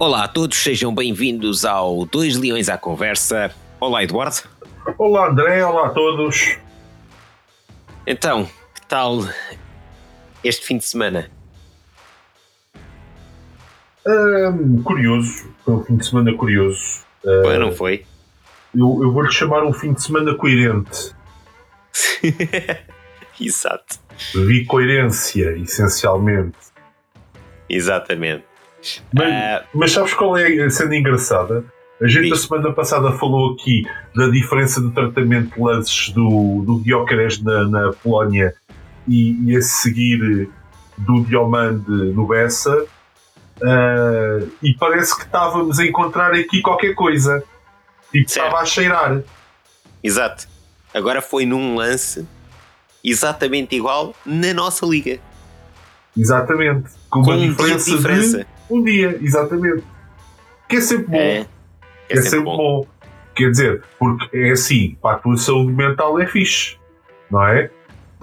Olá a todos, sejam bem-vindos ao Dois Leões à Conversa. Olá, Eduardo. Olá, André. Olá a todos. Então, que tal este fim de semana? Hum, curioso. Foi um fim de semana curioso. Foi, não foi? Eu, eu vou-lhe chamar um fim de semana coerente. Exato. Vi coerência, essencialmente. Exatamente. Mas, Ah, mas sabes qual é a cena engraçada? A gente, a Diz. semana passada, falou aqui da diferença de tratamento de lances do, do Gyökeres na, na Polónia e, e a seguir do Diomande no Bessa. Ah, e parece que estávamos a encontrar aqui qualquer coisa. Tipo, Certo. estava a cheirar. exato. Agora foi num lance exatamente igual na nossa liga. Exatamente. Com, Com uma um de diferença, diferença. de um dia, exatamente. Que é sempre bom. É, é, sempre, bom. Quer dizer, porque é assim, para a tua saúde mental é fixe, não é?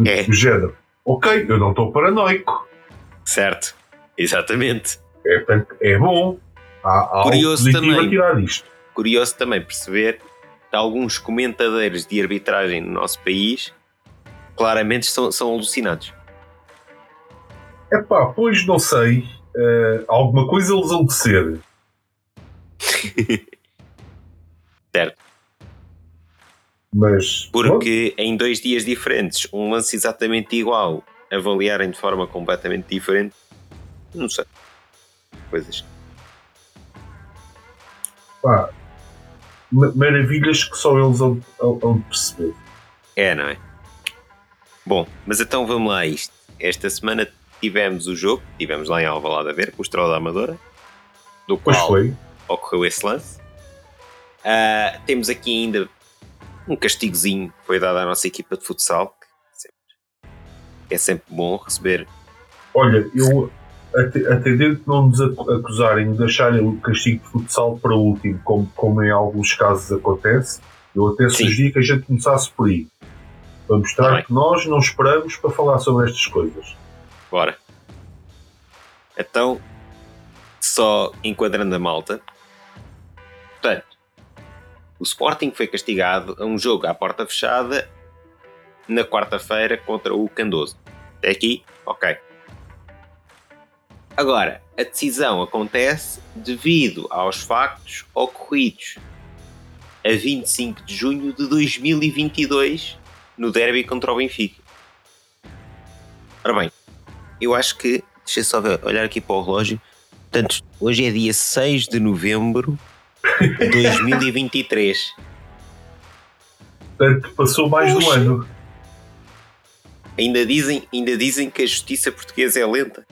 É. Do género, ok, eu não estou paranoico, Certo. Exatamente. é, é bom. Há, há Curioso também. a tirar disto. Curioso também perceber que alguns comentadores de arbitragem no nosso país claramente são, são alucinados. Epá, pois não sei, eh, alguma coisa eles vão de ser. Certo. Mas, Porque em dois dias diferentes, um lance exatamente igual, avaliarem de forma completamente diferente, não sei. Coisas. pá, ma- maravilhas que só eles vão, vão- vão perceber. É, não é? Bom, mas então vamos lá a isto. Esta semana tivemos o jogo, tivemos lá em Alvalade a ver, com o Estrela da Amadora, do qual ocorreu esse lance. Ah, temos aqui ainda um castigozinho que foi dado à nossa equipa de futsal, que é sempre bom receber. Olha, eu ate- atendendo que não nos acu- acusarem de deixar o castigo de futsal para o último, como, como em alguns casos acontece, eu até sugeri que a gente começasse por aí. Para mostrar Tá que nós não esperamos para falar sobre estas coisas. Bora. Então, só enquadrando a malta. Portanto, o Sporting foi castigado a um jogo à porta fechada na quarta-feira contra o Candoso. Até aqui, ok. Agora, a decisão acontece devido aos factos ocorridos a 25 de junho de 2022 no derby contra o Benfica. Ora bem, eu acho que. Deixa eu só olhar aqui para o relógio. Portanto, hoje é dia 6 de novembro de 2023. Portanto, passou mais de um Puxa. ano. Ainda dizem, ainda dizem que a justiça portuguesa é lenta.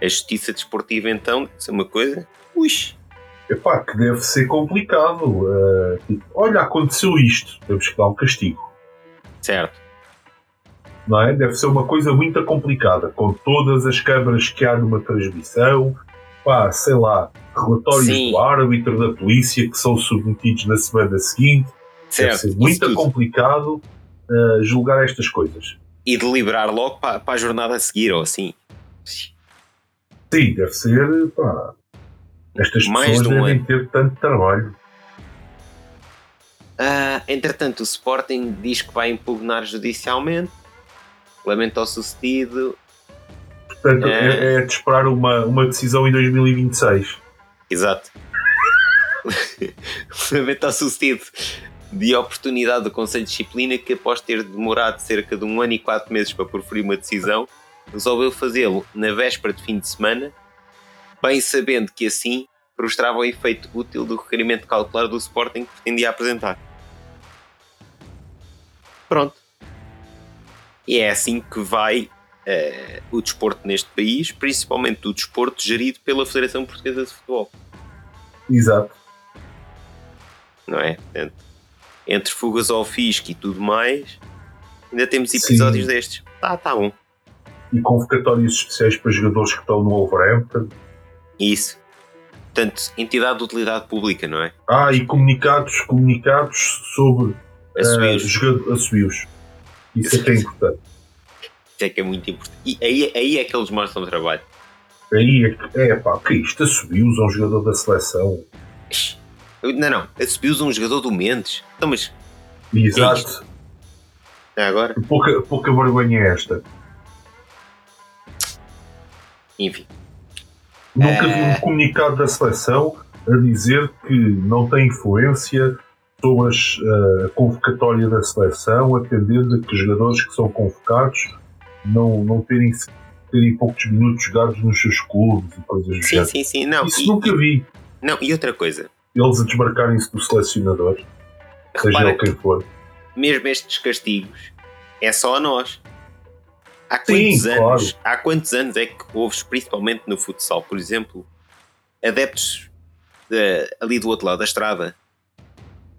A justiça desportiva, então, ser uma coisa. Ui, Epá, que deve ser complicado. tipo, olha, aconteceu isto. Temos que dar um castigo. certo. Não é? Deve ser uma coisa muito complicada. Com todas as câmaras que há numa transmissão. Pá, sei lá. Relatórios Sim. do árbitro, da polícia que são submetidos na semana seguinte. Deve certo. ser isso muito complicado eh, julgar estas coisas. E deliberar logo para, para a jornada a seguir, ou assim. Sim, deve ser. Pá, estas Mais pessoas de um devem ano. ter tanto trabalho. Ah, entretanto, o Sporting diz que vai impugnar judicialmente. Lamento ao sucedido. Portanto, É. é, é de esperar uma, uma decisão em 2026. Exato. Lamento ao sucedido de oportunidade do Conselho de Disciplina que, após ter demorado cerca de um ano e quatro meses para proferir uma decisão, resolveu fazê-lo na véspera de fim de semana, bem sabendo que assim frustrava o efeito útil do requerimento cautelar do Sporting que pretendia apresentar. Pronto. E é assim que vai eh, o desporto neste país, principalmente o desporto gerido pela Federação Portuguesa de Futebol, Exato. não é? Portanto, entre fugas ao fisco e tudo mais, ainda temos episódios Sim. destes. Tá, tá bom. E convocatórios especiais para jogadores que estão no Wolverhampton. Isso. Portanto, entidade de utilidade pública, não é? Ah, e comunicados, comunicados sobre Assumidos. uh, jogador, assobios. Isso é que é importante. Isso é que é muito importante. E aí, aí é que eles mostram o trabalho. Aí é que, é pá, que isto assumiu-os a um jogador da seleção. Não, não, assumiu-os a um jogador do Mendes. Então, mas Exato. é agora? Pouca, pouca vergonha é esta. Enfim. Nunca vi É. um comunicado da seleção a dizer que não tem influência sobre as, eh, a convocatória da seleção, atendendo a que os jogadores que são convocados não, não terem, terem poucos minutos jogados nos seus clubes e coisas do Sim, género. sim, sim. Não, Isso e, nunca vi. não, e outra coisa. Eles a desmarcarem-se do selecionador, seja ele quem for. mesmo estes castigos é só a nós. Há Sim, quantos claro. anos? Há quantos anos é que houve, principalmente no futsal, por exemplo, adeptos de- ali do outro lado da estrada?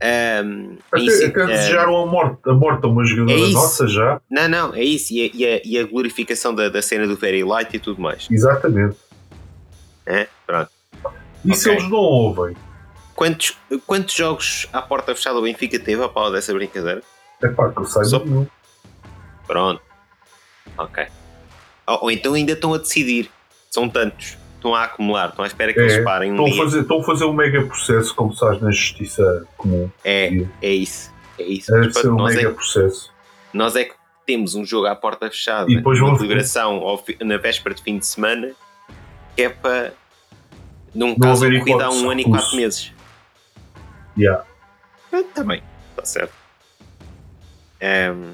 Ahm, Até, em si- até ah, desejaram a morte, a morte a uma jogadora É isso. nossa já. não, não, é isso. E a, e a- e a glorificação da, da cena do Very Light e tudo mais. Exatamente. É? Pronto. E se Ok. eles não ouvem? Quantos, quantos jogos à porta fechada o Benfica teve a pau dessa brincadeira? É pá, que eu saiba Só- nenhum. Pronto. Ok. Ou, ou então ainda estão a decidir. São tantos. Estão a acumular. Estão à espera que É, eles parem um Estão a, dia. fazer, estão a fazer um mega processo, como faz na justiça comum. É, é isso. É isso. Deve Mas, ser um nós, mega é, processo. nós é que temos um jogo à porta fechada. E depois uma deliberação ao fi- na véspera de fim de semana que é para num Não caso ocorrido há um ano e quatro meses. Yeah. Também. Está certo. Ehm,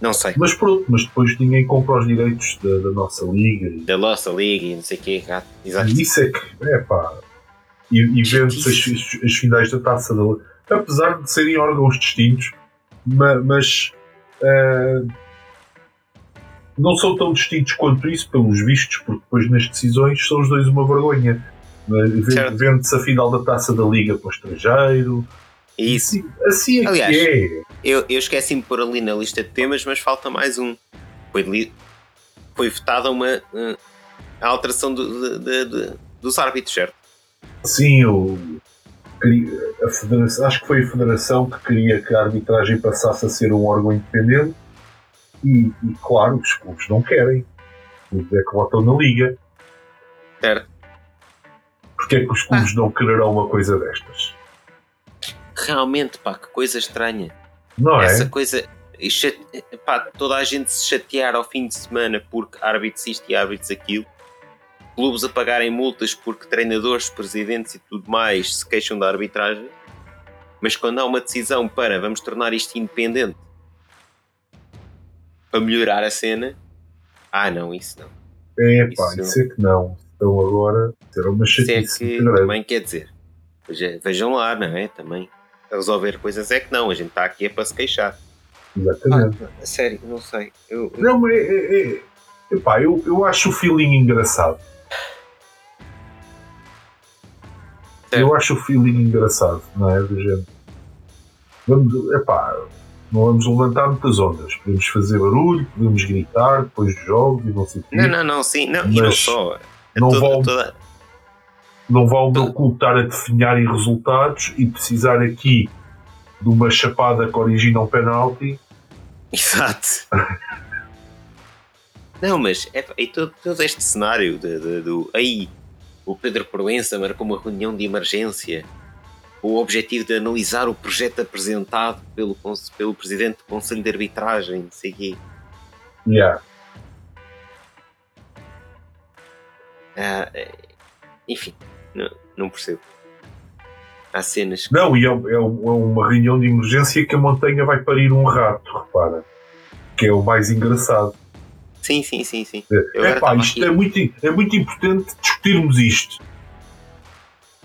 não sei. Mas pronto, mas depois ninguém compra os direitos da, da nossa liga. E Da nossa liga e não sei o quê. Exato. isso é que, é pá. E, e vende-se as, as- as finais da taça da liga. Apesar de serem órgãos distintos, ma- mas. eh, não são tão distintos quanto isso, pelos vistos, porque depois nas decisões são os dois uma vergonha. Vende-se a final da taça da liga para o estrangeiro. Isso. Assim, assim é Aliás, que é. Eu, eu esqueci-me de pôr ali na lista de temas, mas falta mais um. Foi, foi votada uma eh, a alteração do- de- de- de- dos árbitros, certo? Sim, eu queria- a federação, acho que foi a federação que queria que a arbitragem passasse a ser um órgão independente e, e, claro, os clubes não querem. Os clubes é que votam na liga. Certo. Porque é que os clubes não quererão uma coisa destas? Realmente, pá, que coisa estranha. Não é? Essa coisa. Pá, toda a gente se chatear ao fim de semana porque árbitros isto e árbitros aquilo. Clubes a pagarem multas porque treinadores, presidentes e tudo mais se queixam da arbitragem. Mas quando há uma decisão para vamos tornar isto independente para melhorar a cena, ah não, isso não. É pá, Isso- isso é que não. Então agora será uma Isso é chatice que também quer dizer. veja- Vejam lá, não é? Também resolver coisas é que não, a gente está aqui é para se queixar. Exatamente. Ah, sério, não sei. Eu, eu- Não, mas é, é, é, epá, eu, eu acho o feeling engraçado. Certo. Eu acho o feeling engraçado, não é? Do género. Vamos, epá, não vamos levantar muitas ondas. Podemos fazer barulho, podemos gritar depois dos jogos e não sei o quê. Não, não, não, sim, não, e não Mas só. não toda, vão- toda- Não vá o meu clube estar a definhar em resultados e precisar aqui de uma chapada que origina um penalti. Exato. Não, mas é, e todo, todo este cenário de, de- do. Aí, o Pedro Proença marcou uma reunião de emergência com o objetivo de analisar o projeto apresentado pelo, pelo presidente do Conselho de Arbitragem, não sei quê. Yeah. Ah, é, enfim, não, não percebo. Há cenas que. Não, e é, é é uma reunião de emergência que a montanha vai parir um rato, repara. Que é o mais engraçado. Sim, sim, sim, sim. É pá, estava isto aqui- é muito, é muito importante discutirmos isto.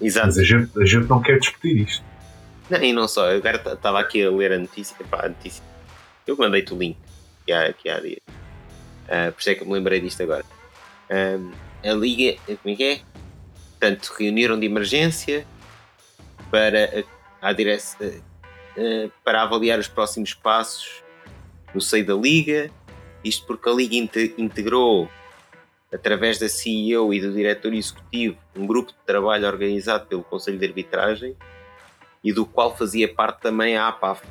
Exato. Mas a gente, a gente não quer discutir isto. Não, e não só, eu agora estava aqui a ler a notícia, pá, a notícia. Eu mandei-te o link que há, que há dias. Ah, por isso é que me lembrei disto agora. Ahm, a Liga, como é que é? Portanto, reuniram de emergência para, a, a direc- ah, ah, para avaliar os próximos passos no seio da Liga. Isto porque a Liga inte- integrou, através da CEO e do diretor executivo, um grupo de trabalho organizado pelo Conselho de Arbitragem e do qual fazia parte também a APAF.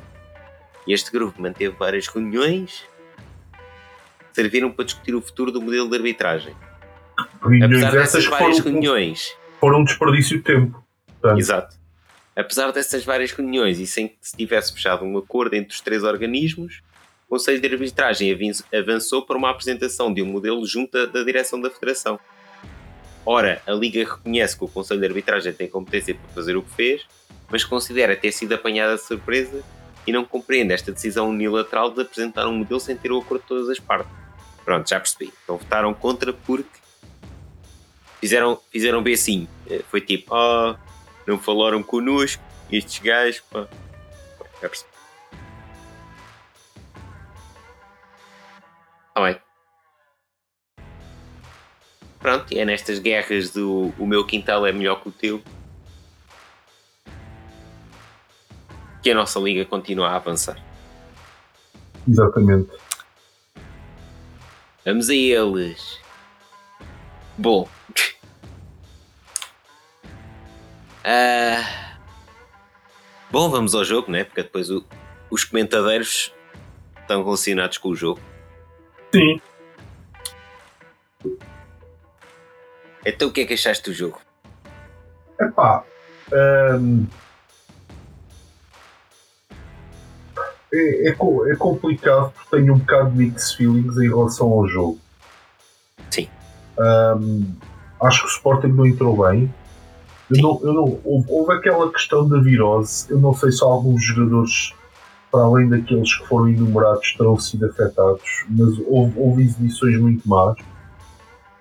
Este grupo manteve várias reuniões serviram para discutir o futuro do modelo de arbitragem. Reuniões Apesar dessas várias foram, reuniões. Foram um desperdício de tempo. Portanto. Exato. Apesar dessas várias reuniões e sem que se tivesse fechado um acordo entre os três organismos, o Conselho de Arbitragem avançou para uma apresentação de um modelo junto da direção da Federação. Ora, a Liga reconhece que o Conselho de Arbitragem tem competência para fazer o que fez, mas considera ter sido apanhada de surpresa e não compreende esta decisão unilateral de apresentar um modelo sem ter o acordo de todas as partes. Pronto, já percebi. Então votaram contra porque fizeram, fizeram bem assim. Eh, foi tipo, oh, não falaram connosco, estes gajos, pá. Já percebi. Tá bem. Pronto, é nestas guerras do o meu quintal é melhor que o teu que a nossa liga continua a avançar. Exatamente. Vamos a eles. Bom. Uh... Bom, vamos ao jogo, né? Porque depois o, os comentadores estão relacionados com o jogo. Sim. Então o que é que achaste do jogo? Epá, um, é, é, é, complicado porque tenho um bocado de mixed feelings em relação ao jogo. Um, acho que o Sporting não entrou bem. Eu não, eu não, houve, houve, aquela questão da virose. Eu não sei se alguns jogadores, para além daqueles que foram enumerados, terão sido afetados, mas houve, houve exibições muito más,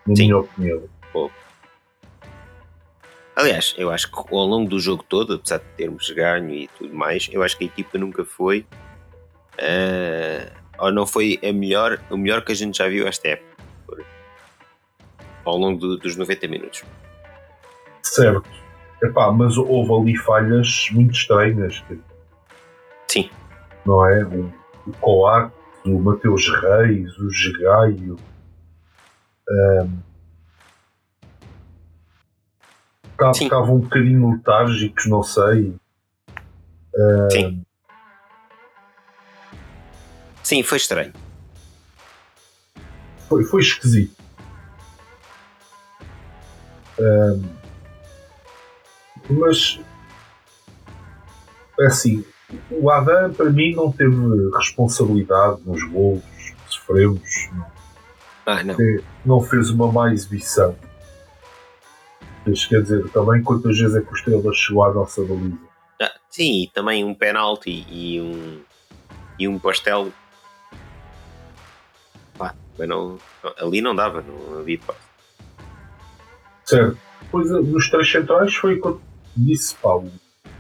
na Sim. minha opinião. Aliás, eu acho que ao longo do jogo todo, apesar de termos ganho e tudo mais, eu acho que a equipa nunca foi uh, ou não foi a melhor, o melhor que a gente já viu esta época ao longo do, dos 90 minutos. Certo. Epá, mas houve ali falhas muito estranhas. Sim. Não é? O, o Coates, o Mateus Reis, o Gegaio. Um, estavam um bocadinho letárgicos, não sei. Um, Sim. Sim, foi estranho. Foi, foi esquisito. Um, mas é assim, o Adam para mim não teve responsabilidade nos golos que sofremos. Ah, não. não fez uma má exibição. Mas, quer dizer, também quantas vezes é que o Estrela chegou à nossa baliza? Ah, sim, e também um penalti e um, e um pastel mas não, ali não dava, não havia hipótese. Certo. Pois nos três centrais foi quando disse Paulo.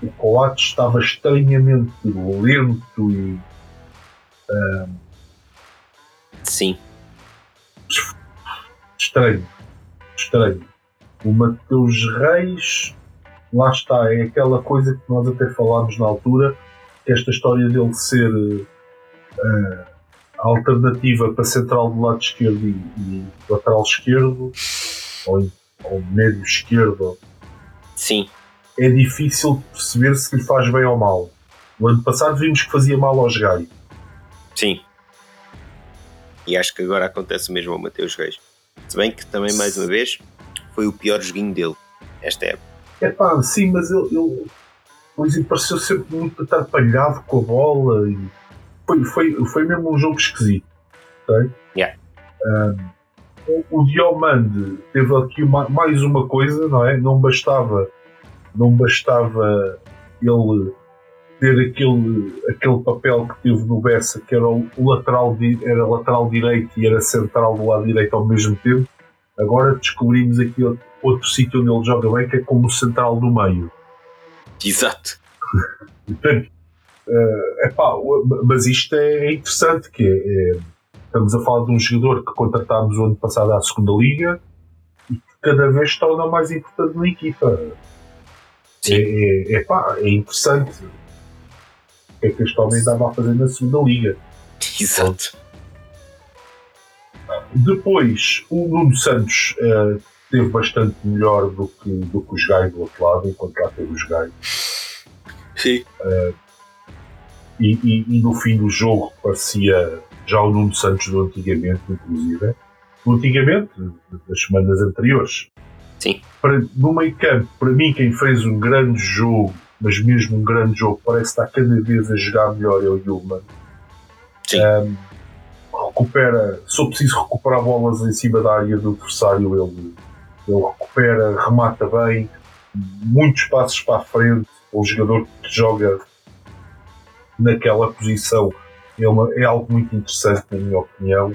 O Coates estava estranhamente lento e. Uh, Sim. Estranho. Estranho. O Mateus Reis, lá está, é aquela coisa que nós até falámos na altura, que esta história dele ser. Uh, a alternativa para central do lado esquerdo e, e lateral esquerdo, ou, ou médio esquerdo, Sim. é difícil perceber se lhe faz bem ou mal. No ano passado vimos que fazia mal aos Gai. Sim. E acho que agora acontece mesmo ao Mateus Reis. Se bem que também, mais uma vez, foi o pior joguinho dele, esta época. É pá, sim, mas ele, ele, ele pareceu sempre muito atrapalhado com a bola e foi, foi, foi mesmo um jogo esquisito. Okay? Yeah. Um, o, Diomande teve aqui uma, mais uma coisa, não é? Não bastava, não bastava ele ter aquele, aquele papel que teve no Bessa, que era o lateral, era lateral direito e era central do lado direito ao mesmo tempo. Agora descobrimos aqui outro, outro sítio onde ele joga bem, que é como central do meio. Exato. Portanto, Uh, epá, mas isto é interessante, que é, é, estamos a falar de um jogador que contratámos o ano passado à segunda liga e que cada vez se torna mais importante na equipa. É, é, epá, é interessante. O que é que este homem estava a fazer na segunda liga? Exato. Depois, o Nuno Santos uh, teve bastante melhor do que, do que os gajos do outro lado, enquanto lá teve os gajos. Sim. Uh, e, e, e, no fim do jogo parecia já o Nuno Santos do antigamente, inclusive. antigamente, das semanas anteriores. Sim. Para, no meio campo, para mim, quem fez um grande jogo, mas mesmo um grande jogo, parece estar cada vez a jogar melhor é o Yulman. Sim. Um, recupera, se eu preciso recuperar bolas em cima da área do adversário, ele, ele recupera, remata bem, muitos passos para a frente. O jogador que joga naquela posição é, uma, é algo muito interessante, na minha opinião.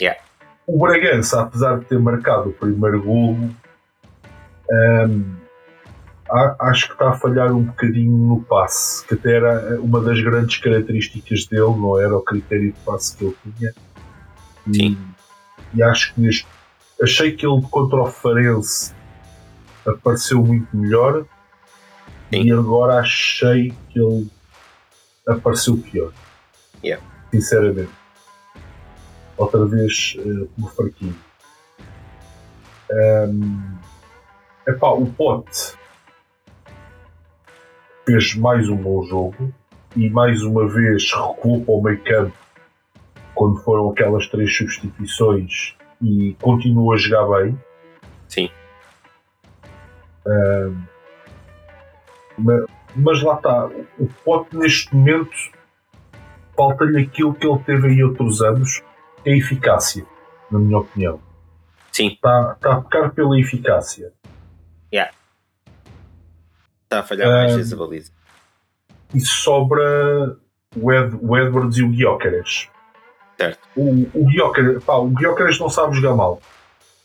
Yeah. O Bragança, apesar de ter marcado o primeiro golo, um, acho que está a falhar um bocadinho no passe, que até era uma das grandes características dele, não era o critério de passe que ele tinha. Sim. E, e acho que neste. Achei que ele contra o Farense apareceu muito melhor Sim. e agora achei que ele apareceu pior. Yeah. Sinceramente. Outra vez uh, como fraquinho. Um, epá, o Pote fez mais um bom jogo e mais uma vez recuou para o meio campo quando foram aquelas três substituições e continua a jogar bem. Sim. Um, mas, mas, lá está, o Pote neste momento falta-lhe aquilo que ele teve em outros anos, é a eficácia, na minha opinião. Sim. Está, está a pecar pela eficácia. Yeah. Está a falhar mais Um, vezes a baliza. E sobra o, Ed, o Edwards e o Guiócaras. Certo. O, o Guiócaras, pá, o Guiócaras não sabe jogar mal.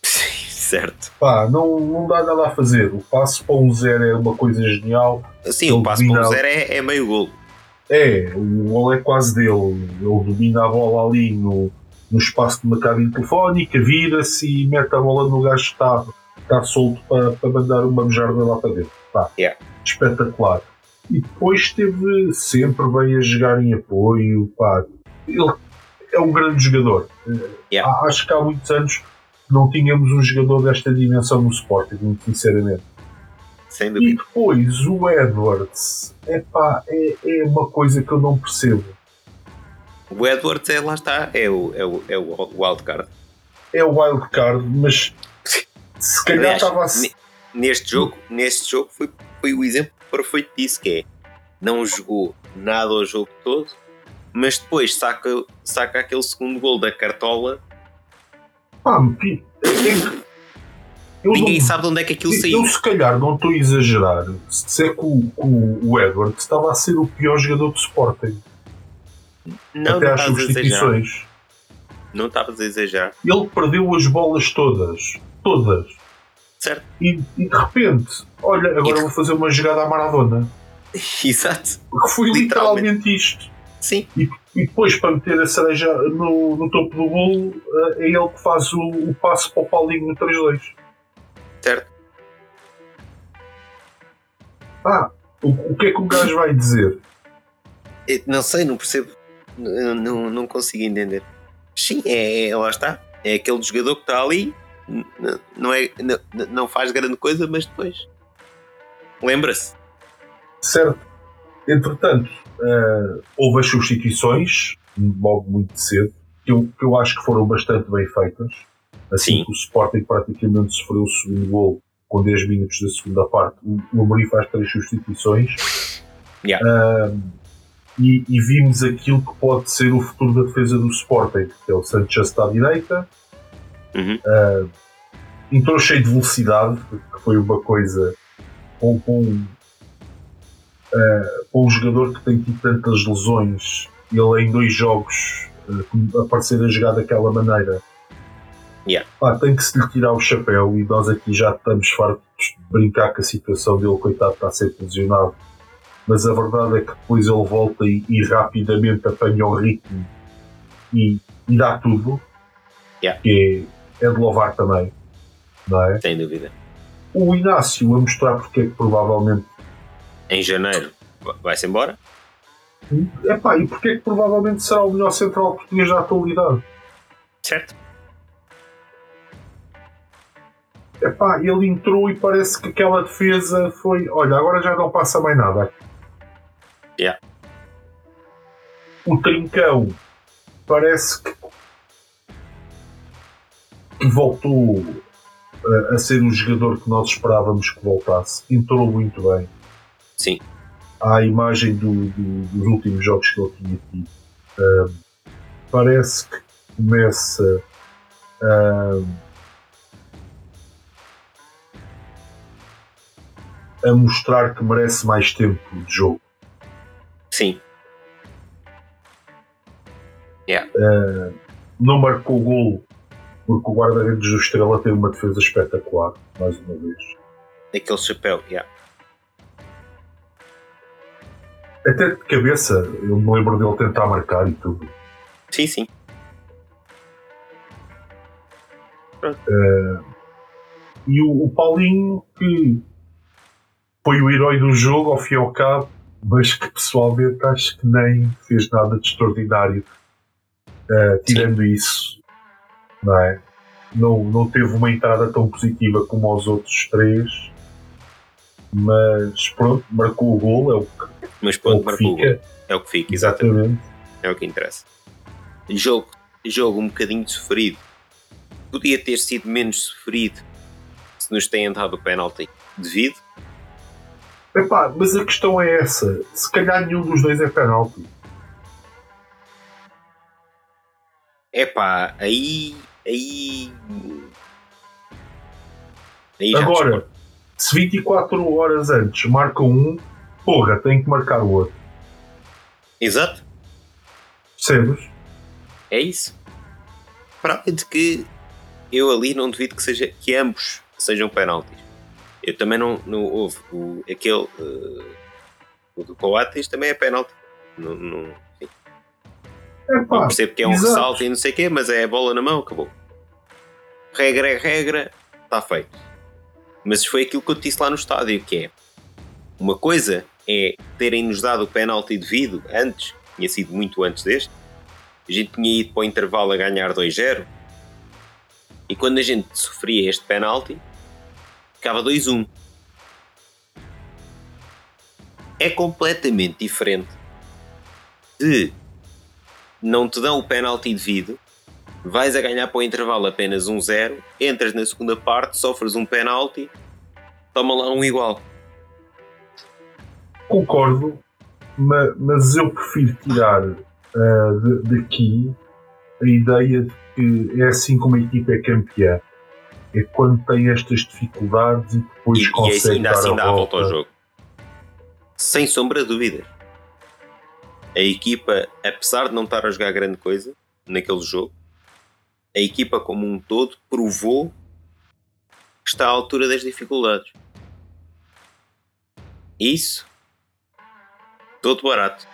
Sim, certo. Pá, não, não dá nada a fazer. O passo para um zero é uma coisa genial. Sim, o passo para um zero é, é meio golo. É, o gol é quase dele. Ele domina a bola ali no, no espaço de uma cabine telefónica, vira-se e mete a bola no gajo que está, está solto para, para mandar uma mejarda lá para dentro. Pá, Yeah. espetacular. E depois esteve sempre bem a jogar em apoio. Pá. Ele é um grande jogador. Yeah. Acho que há muitos anos não tínhamos um jogador desta dimensão no Sporting, muito sinceramente. Sem E dúvida. depois o Edwards, epá, é, é uma coisa que eu não percebo. O Edwards é, lá está, é o, é o, é o wildcard. É o wildcard, mas se calhar Aliás, estava a ne- neste jogo, neste jogo foi, foi o exemplo perfeito disso, que é não jogou nada o jogo todo, mas depois saca, saca aquele segundo gol da cartola, Pá, é que- eu ninguém não- sabe de onde é que aquilo eu, saiu. se calhar não estou a exagerar se disser que o, que o, o Edwards estava a ser o pior jogador do Sporting Não, até não às substituições. Não estavas a exagerar. Ele perdeu as bolas todas. Todas. Certo? E, e de repente, olha, agora E- vou fazer uma jogada à Maradona. Exato. Que foi Literalmente. literalmente isto. Sim. E, e depois, para meter a cereja no, no topo do bolo, eh, é ele que faz o, o passo para o Paulinho no 3-2. Certo. Ah, o, o que é que o gajo vai dizer? Eu não sei, não percebo. Não, não, não consigo entender. Sim, é, é- lá está. É aquele jogador que está ali, não, é, n- n- não faz grande coisa, mas depois lembra-se. Certo? Entretanto, eh, houve as substituições, logo muito cedo, que eu, que eu acho que foram bastante bem feitas. Assim Sim. o Sporting praticamente sofreu o segundo gol com 10 minutos da segunda parte, o, Amorim faz três substituições. Yeah. Ahm, e, e vimos aquilo que pode ser o futuro da defesa do Sporting, que é o Sanchez está à direita, Uhum. ah, entrou cheio de velocidade, que foi uma coisa com, com, ah, com um jogador que tem tido tantas lesões, ele em dois jogos ah, aparecer a jogar daquela maneira. Yeah. Pá, tem que se lhe tirar o chapéu e nós aqui já estamos fartos de brincar com a situação dele, coitado, está a ser lesionado. Mas a verdade é que depois ele volta e, e rapidamente apanha o ritmo e, e dá tudo. Yeah. Que é, é de louvar também. Não é? Sem dúvida. O Inácio a mostrar porque é que provavelmente. Em janeiro va- vai-se embora. Epá, e porque é que provavelmente será o melhor central português da atualidade. Certo. Epá, ele entrou e parece que aquela defesa foi. Olha, agora já não passa mais nada. Yeah. O Trincão parece que. voltou a, a ser o jogador que nós esperávamos que voltasse. Entrou muito bem. Sim. À imagem do, do, dos últimos jogos que ele tinha tido. Uh, parece que começa uh, a mostrar que merece mais tempo de jogo. Sim. Yeah. Uh, não marcou gol porque o guarda-redes do Estrela tem uma defesa espetacular, mais uma vez. Aquele chapéu, yeah. Até de cabeça, eu me lembro dele tentar marcar e tudo. Sim, sim. Uh, e o, o, Paulinho, que foi o herói do jogo, ao fim e ao cabo, mas que pessoalmente acho que nem fez nada de extraordinário. Uh, tirando sim. isso, não é? Não, não teve uma entrada tão positiva como os outros três, mas pronto, marcou o gol, é o que, mas pronto, é o que marcou fica. o gol. É o que fica, exatamente. exatamente. É o que interessa. Jogo, jogo um bocadinho sofrido. Podia ter sido menos sofrido se nos têm dado o penalti devido. Epá, mas a questão é essa. Se calhar nenhum dos dois é penalti. Epá, aí. Aí. aí Agora, se 24 horas antes marcam um, porra, tem que marcar o outro. Exato. Percebes? É isso. Para além de que eu ali não duvido que, seja, que ambos sejam penaltis. Eu também não, não houve o, aquele uh, o do Coates também é penalti. Não, não, Epá, percebo que é um exato. ressalto e não sei o quê, mas é a bola na mão, acabou. Regra é regra, está feito. Mas foi aquilo que eu disse lá no estádio, que é uma coisa é terem-nos dado o penalti devido antes, tinha sido muito antes deste, a gente tinha ido para o intervalo a ganhar 2-0 e quando a gente sofria este penalti ficava 2-1 é completamente diferente de não te dão o penalti devido vais a ganhar para o intervalo apenas 1-0 entras na segunda parte, sofres um penalti toma lá um igual concordo mas eu prefiro tirar uh, daqui a ideia de que é assim como a equipa é campeã. É quando tem estas dificuldades e depois e, consegue e ainda assim dá a volta. ao jogo. Sem sombra de dúvidas. A equipa, apesar de não estar a jogar grande coisa naquele jogo, a equipa como um todo provou que está à altura das dificuldades. Isso, todo barato.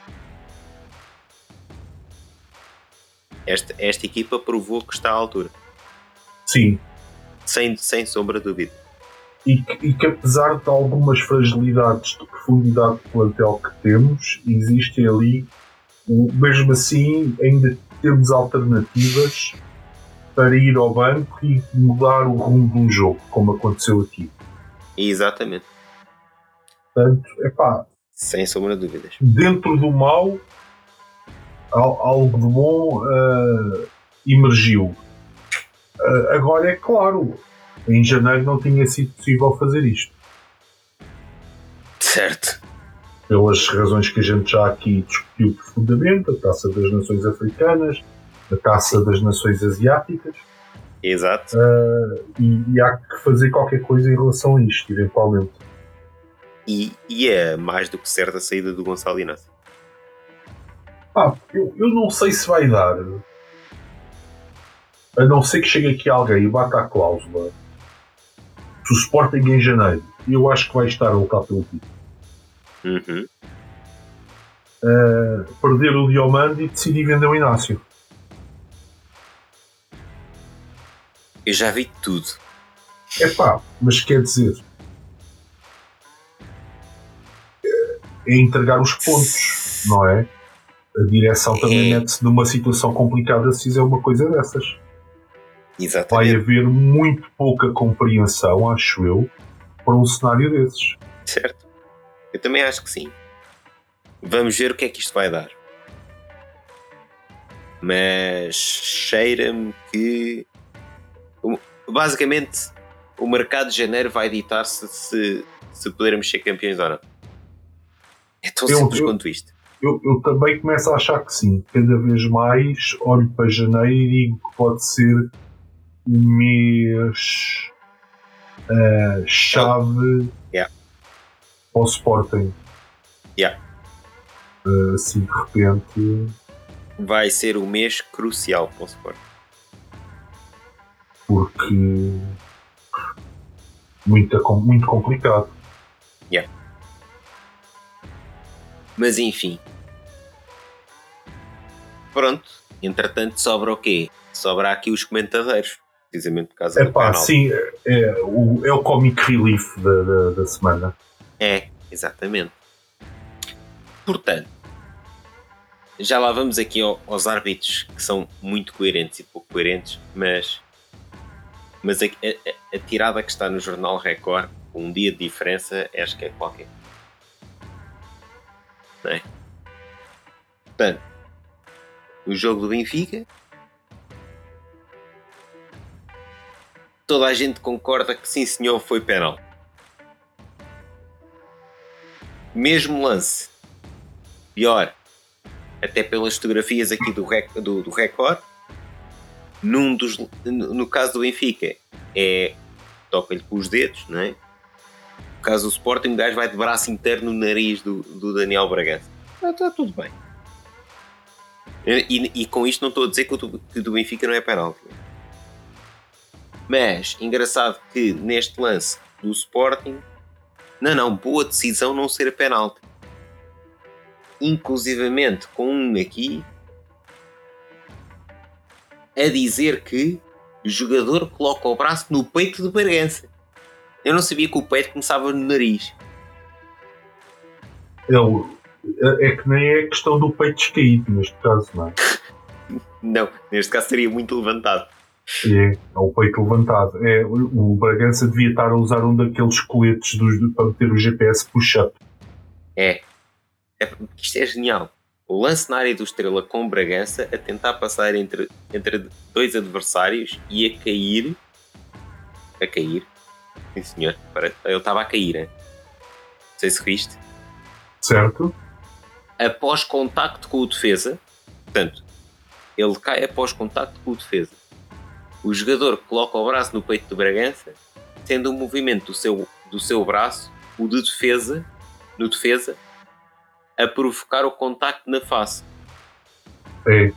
esta, esta equipa provou que está à altura. Sim. Sem, sem sombra de dúvida. E que, e que, apesar de algumas fragilidades de profundidade de plantel que temos, existem ali, mesmo assim, ainda temos alternativas para ir ao banco e mudar o rumo de um jogo, como aconteceu aqui. Exatamente. Portanto, é pá. Sem sombra de dúvidas. Dentro do mal, algo de bom uh, emergiu. Agora é claro, em janeiro não tinha sido possível fazer isto. Certo. Pelas razões que a gente já aqui discutiu profundamente, a taça das nações africanas, a taça das nações asiáticas. Exato. Uh, e, e, há que fazer qualquer coisa em relação a isto, eventualmente. E, e é mais do que certa a saída do Gonçalo Inácio. Pá, eu, eu não sei se vai dar. A não ser que chegue aqui alguém e bata a cláusula. Se o Sporting em janeiro, eu acho que vai estar a lutar pelo título. Uhum. Uh, perder o Diomande e decidir vender o Inácio. Eu já vi tudo. É pá, mas quer dizer. É entregar os pontos, não é? a direção também é. mete-se numa situação complicada se fizer uma coisa dessas. Exatamente. Vai haver muito pouca compreensão, acho eu, para um cenário desses. Certo. Eu também acho que sim. Vamos ver o que é que isto vai dar. Mas cheira-me que basicamente, o mercado de janeiro vai ditar se, se, se poderemos ser campeões ou não. É tão Eu- simples eu- quanto isto. Eu, eu também começo a achar que sim. Cada vez mais olho para janeiro e digo que pode ser mês eh, chave Yeah. para o Sporting. Yeah. Eh, assim de repente, Vai ser o mês crucial para o Sport. porque muito, muito complicado. Mas enfim. Pronto. Entretanto, sobra o quê? Sobra aqui os comentadores. Precisamente por causa É do pá, canal. sim, é, o, é o comic relief da, da, da semana. É, exatamente. Portanto, já lá vamos aqui ao- aos árbitros que são muito coerentes e pouco coerentes, mas, mas a, a- a tirada que está no Jornal Record, com um dia de diferença, acho que é qualquer. Não é? Portanto, o jogo do Benfica. Toda a gente concorda que sim, senhor, foi penal. mesmo lance. Pior, até pelas fotografias aqui do, rec, do, do Record, num dos, no caso do Benfica, é toca-lhe com os dedos, não é? No caso do Sporting, o gajo vai de braço interno no nariz do, do Daniel Bragança. Está, tudo bem. E, e- com isto não estou a dizer que o, do- que do Benfica não é penalti. Mas, engraçado que neste lance do Sporting, não, não, boa decisão não ser a penalti. Inclusivamente com um aqui a dizer que o jogador coloca o braço no peito do Bragança. Eu não sabia que o peito começava no nariz. É, é, é que nem é questão do peito descaído, neste caso, não é? Não, neste caso seria muito levantado. É, é o peito levantado. É, o, Bragança devia estar a usar um daqueles coletes dos, do- para ter o GPS push-up. É. é. Isto é genial. O lance na área do Estrela com o Bragança a tentar passar entre, entre dois adversários e a cair. A cair. Sim, senhor. Para- Eu estava a cair, hein? Não sei se viste. Certo? Após contacto com o defesa. Portanto, ele cai após contacto com o defesa. O jogador coloca o braço no peito do Bragança, sendo o movimento do seu, do seu braço, o de defesa, no defesa, a provocar o contacto na face. É.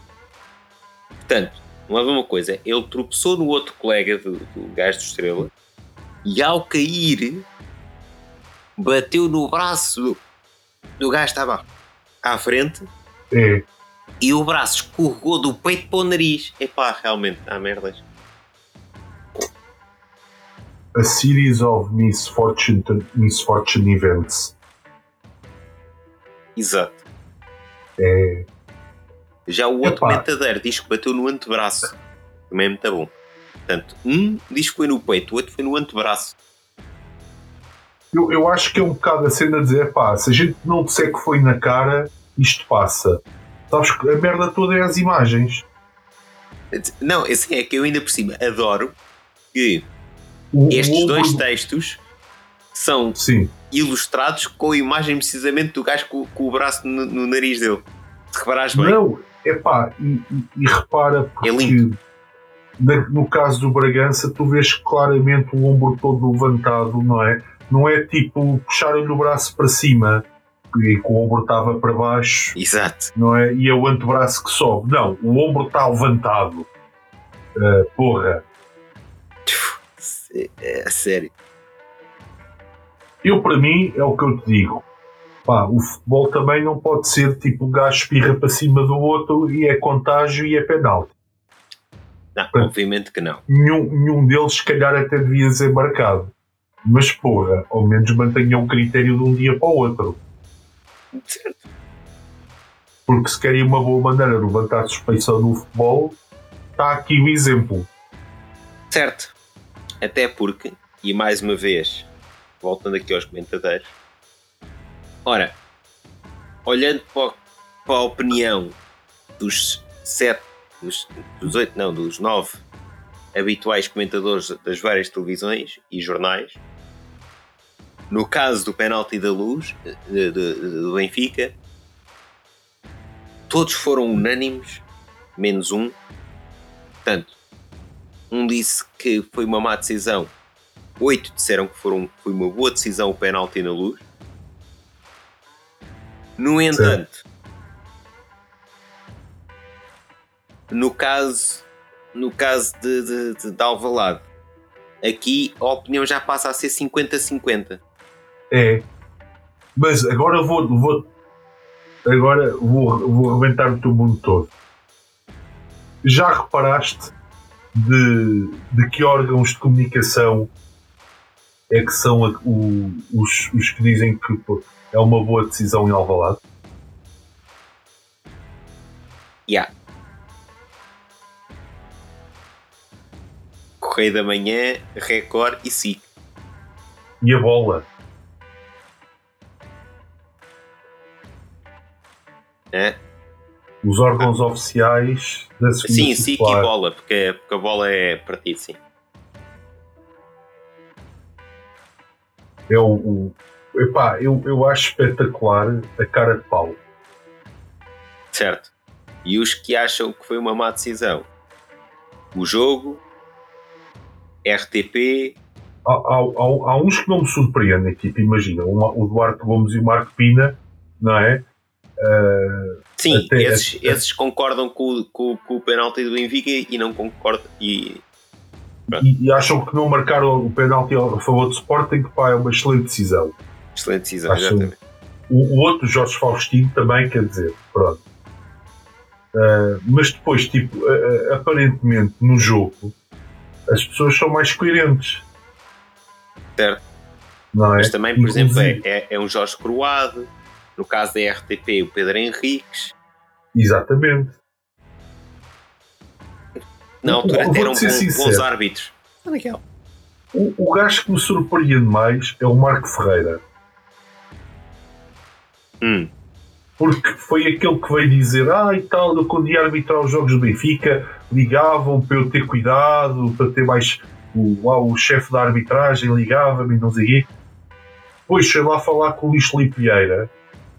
Portanto, não é uma coisa, ele tropeçou no outro colega do, do gajo de estrela e ao cair bateu no braço do, do gajo que estava à frente É. e o braço escorregou do peito para o nariz. Epá, realmente, há merdas. A series of misfortune, misfortune events. Exato. É. Já o outro Epá. mentadeiro diz que bateu no antebraço. Também é muito bom. Portanto, um diz que foi no peito, o outro foi no antebraço. Eu, eu acho que é um bocado a cena de dizer, pá, se a gente não disser que foi na cara, isto passa. Sabes que a merda toda é as imagens. Não, assim é que eu ainda por cima adoro que O- estes o dois textos são Sim, ilustrados com a imagem precisamente do gajo com, com o braço no, no nariz dele. Se reparares bem. Não, é pá, e, e- e repara porque É lindo. na- no caso do Bragança tu vês claramente o ombro todo levantado, não é? Não é tipo puxaram-lhe o braço para cima e que o ombro estava para baixo, Exato. não é? E é o antebraço que sobe. Não, o ombro está levantado. Ah, porra. É, é sério. Eu, para mim, é o que eu te digo. Pá, o futebol também não pode ser tipo um gajo espirra para cima do outro e é contágio e é penalti. Não, Pronto. obviamente que não. Nenhum, nenhum deles, se calhar, até devia ser marcado. Mas, porra, ao menos mantenha o critério de um dia para o outro. Certo. Porque se querem uma boa maneira de levantar suspeição no futebol, está aqui o exemplo. Certo. Até porque, e mais uma vez, voltando aqui aos comentadores, ora, olhando para, para a opinião dos sete, dos, dos oito, não, dos nove habituais comentadores das várias televisões e jornais. No caso do penalti da luz de, de, do Benfica, todos foram unânimes, menos um. Portanto, um disse que foi uma má decisão, oito disseram que foram, foi uma boa decisão o penalti na luz. No entanto, no caso, no caso de, de, de, de Alvalade, aqui a opinião já passa a ser 50-50. É. Mas agora vou, vou agora vou, vou arrebentar o teu mundo todo. Já reparaste de, de que órgãos de comunicação é que são a, o, os, os que dizem que pô, é uma boa decisão em Alvalade? Yeah. Correio da Manhã, Record e SIC. E a bola? É? Os órgãos ah. oficiais da segunda Sim, SIC e bola, porque, porque a bola é partido, sim. É o, o epá, eu, eu acho espetacular a cara de pau. Certo. E os que acham que foi uma má decisão? O jogo, RTP. Há, há, há, há uns que não me surpreendem, tipo, imagina, o Duarte Gomes e o Marco Pina, não é? Uh, Sim, até, esses, esses, concordam com, com, com, o penalti do Benfica e não concordam. E, e, e, acham que não marcaram o penalti a favor do Sporting, que pá, é uma excelente decisão. Excelente decisão, Acho, exatamente. O, o, outro, Jorge Faustino, também quer dizer, pronto. Uh, mas depois, tipo, uh, aparentemente no jogo, as pessoas são mais coerentes. Certo. Não é? Mas também, por Inclusive, exemplo, é, é, é um Jorge Croado no caso da RTP, o Pedro Henriques. Exatamente. Na altura eram bons, bons árbitros. O, o gajo que me surpreende mais é o Marco Ferreira. Hum. Porque foi aquele que veio dizer: Ah, e tal, eu quando ia arbitrar os jogos do Benfica, ligavam para eu ter cuidado, para ter mais. O, o chefe da arbitragem ligava-me e não sei o quê. Depois fui lá falar com o Luís Felipe Vieira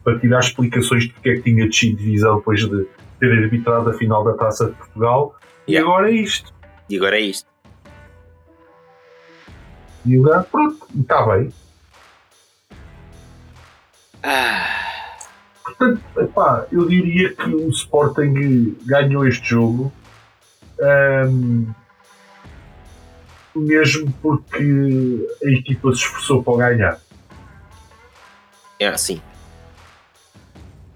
para tirar explicações de porque é que tinha descido de divisão depois de ter arbitrado a final da Taça de Portugal. Yeah. E agora é isto. E agora é isto. E agora, pronto, está bem. Ah. Portanto, epá, eu diria que o Sporting ganhou este jogo um, mesmo porque a equipa se esforçou para ganhar. É assim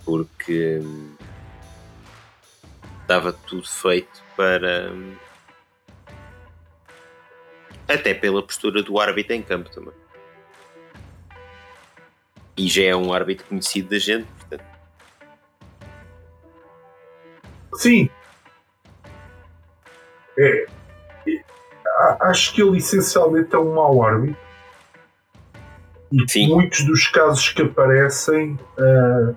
porque estava tudo feito para até pela postura do árbitro em campo também. E já é um árbitro conhecido da gente, portanto. Sim. É, é, acho que ele essencialmente é um mau árbitro. E Sim. muitos dos casos que aparecem uh,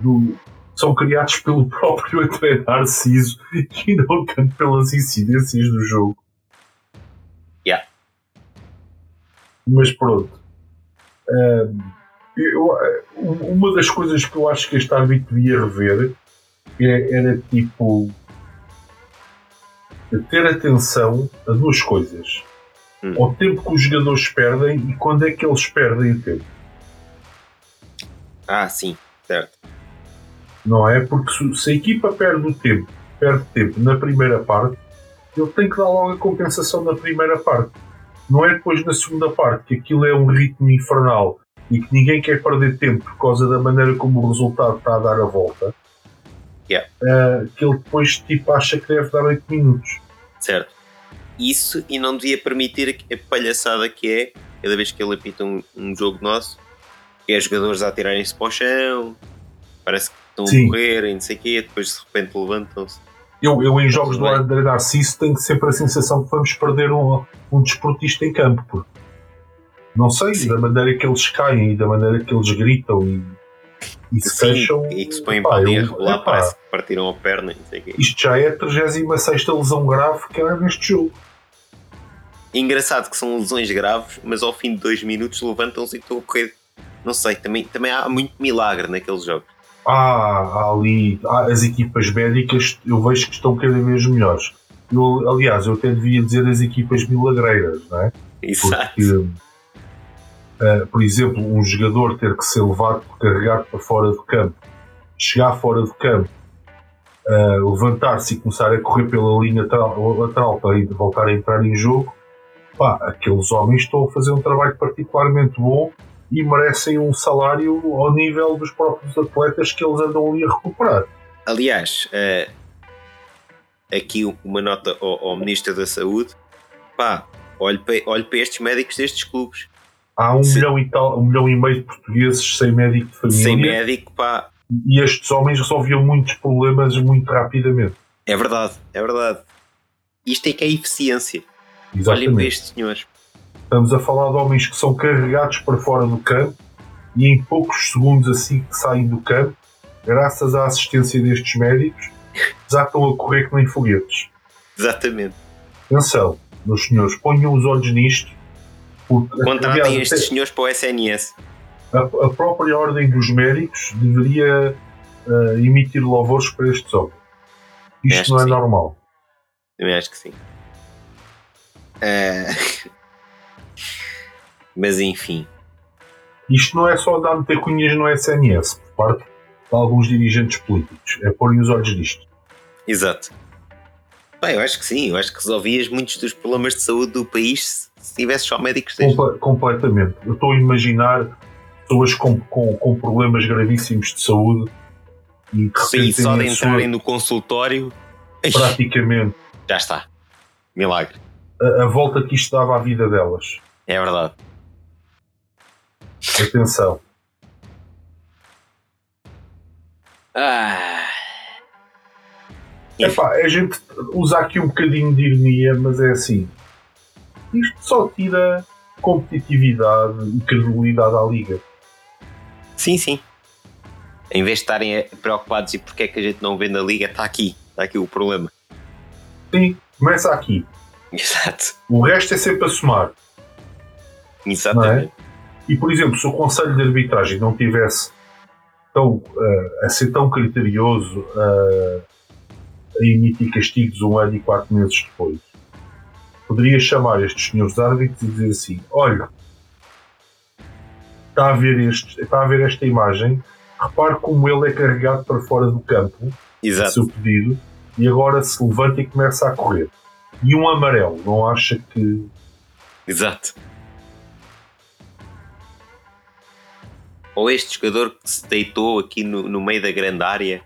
do, são criados pelo próprio André Narciso e não tanto pelas incidências do jogo. Yeah. Mas pronto. Um, eu, uma das coisas que eu acho que este árbitro devia rever era, era tipo ter atenção a duas coisas. Hum. Ao tempo que os jogadores perdem e quando é que eles perdem o tempo. Ah, sim, não é? Porque se, se a equipa perde o tempo, perde tempo na primeira parte, ele tem que dar logo a compensação na primeira parte. Não é depois na segunda parte, que aquilo é um ritmo infernal e que ninguém quer perder tempo por causa da maneira como o resultado está a dar a volta. Yeah. Uh, que ele depois tipo, acha que deve dar 8 minutos. Certo. Isso e não devia permitir a palhaçada que é cada vez que ele apita um, um jogo nosso, que é jogadores a atirarem-se para o chão, parece que estão Sim. a correr e não sei o quê, depois de repente levantam-se. Eu, eu em jogos do André Narciso tenho sempre a sensação que vamos perder um, um desportista em campo. Porque não sei, Sim. da maneira que eles caem e da maneira que eles gritam e, e se Sim, fecham. E que se põem para ali a rebolar, parece que partiram a perna. Não sei quê. Isto já é a 36 lesão grave que é neste jogo. Engraçado que são lesões graves, mas ao fim de dois minutos levantam-se e estão a correr. Não sei, também, também há muito milagre naqueles jogos. Há, há ali há as equipas médicas, eu vejo que estão cada vez melhores. Eu, aliás, eu até devia dizer as equipas milagreiras, não é? Exato. Porque, uh, por exemplo, um jogador ter que ser levado, carregado para fora do campo, chegar fora do campo, uh, levantar-se e começar a correr pela linha lateral, lateral para voltar a entrar em jogo, pá, aqueles homens estão a fazer um trabalho particularmente bom e merecem um salário ao nível dos próprios atletas que eles andam ali a recuperar. Aliás, uh, aqui uma nota ao, ao, Ministro da Saúde, pá, olhe para, olhe para estes médicos destes clubes. Há um, Se... milhão e tal, um milhão e meio de portugueses sem médico de família. Sem médico, pá. E estes homens resolviam muitos problemas muito rapidamente. É verdade, é verdade. Isto é que é eficiência. Exatamente. Olhem para estes senhores. Estamos a falar de homens que são carregados para fora do campo e em poucos segundos assim que saem do campo, graças à assistência destes médicos, já estão a correr que nem foguetes. Exatamente. Atenção, meus senhores, ponham os olhos nisto. Porque, Contratem aliás, estes até, senhores para o SNS. A, a, própria ordem dos médicos deveria uh, emitir louvores para estes homens. Isto não é sim. normal. Também acho que sim. Uh... Mas enfim. Isto não é só dar meter cunhas no SNS por parte de alguns dirigentes políticos. É pôr os olhos nisto. Exato. Bem, eu acho que sim. Eu acho que resolvias muitos dos problemas de saúde do país se tivesse só médicos Comple completamente. Eu estou a imaginar pessoas com, com, com problemas gravíssimos de saúde e de Sim, só de entrarem sua... no consultório. Praticamente. Já está. Milagre. A, a volta que isto dava à vida delas. É verdade. Atenção. Ah. Epá, a gente usa aqui um bocadinho de ironia, mas é assim. Isto só tira competitividade e credibilidade à liga. Sim, sim. Em vez de estarem preocupados e porque é que a gente não vê na liga, está aqui. Está aqui o problema. Sim, começa aqui. Exato. O resto é sempre a somar. Exatamente. É? E, por exemplo, se o Conselho de Arbitragem não tivesse tão, uh, a ser tão criterioso uh, a emitir castigos um ano e quatro meses depois, poderia chamar estes senhores árbitros e dizer assim: olha, está a ver, este, está a ver esta imagem, repare como ele é carregado para fora do campo, Exato. seu pedido, e agora se levanta e começa a correr. E um amarelo, não acha que. Exato. Ou este jogador que se deitou aqui no, no meio da grande área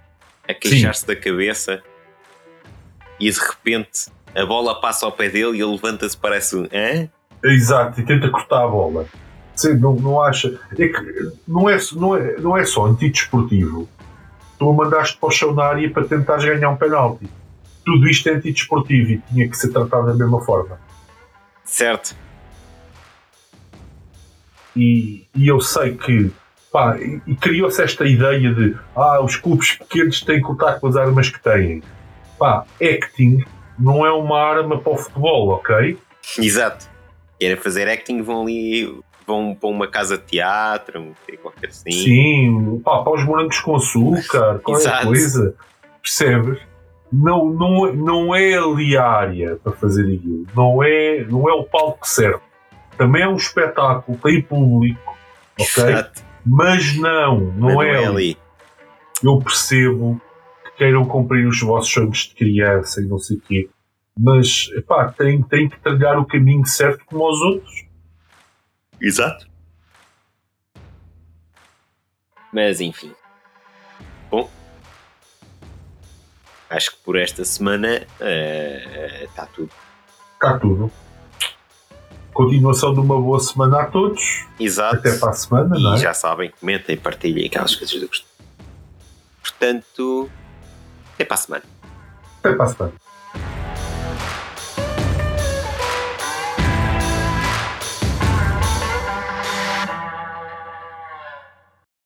a queixar-se da cabeça e de repente a bola passa ao pé dele e ele levanta-se parece um Hã? Exato, e tenta cortar a bola. Sim, não, não acha. É que não é, não é, não é só antidesportivo. Tu a mandaste para o chão da área para tentares ganhar um penalti. Tudo isto é antidesportivo e tinha que ser tratado da mesma forma. Certo. E, e eu sei que Pá, e, e criou-se esta ideia de ah, os clubes pequenos têm que lutar com as armas que têm. Pá, acting não é uma arma para o futebol, ok? Exato. Era fazer acting, vão ali, vão para uma casa de teatro, qualquer assim. Sim, pá, para os morangos com açúcar, qualquer coisa. Percebes? Não, não, não é ali a área para fazer aquilo. Não é, não é o palco certo. Também é um espetáculo, tem público, ok? Exato. Mas não, não, Mas não é, é, ali. Eu percebo que queiram cumprir os vossos sonhos de criança e não sei o quê. Mas, pá, tem, tem que trilhar o caminho certo como os outros. Exato. Mas, enfim. Bom. Acho que por esta semana está uh, uh, tudo. Está tudo continuação de uma boa semana a todos. Exato. Até para a semana, e não é? já sabem, comentem, partilhem aquelas coisas do gosto. Portanto, até para a semana. Até para a semana.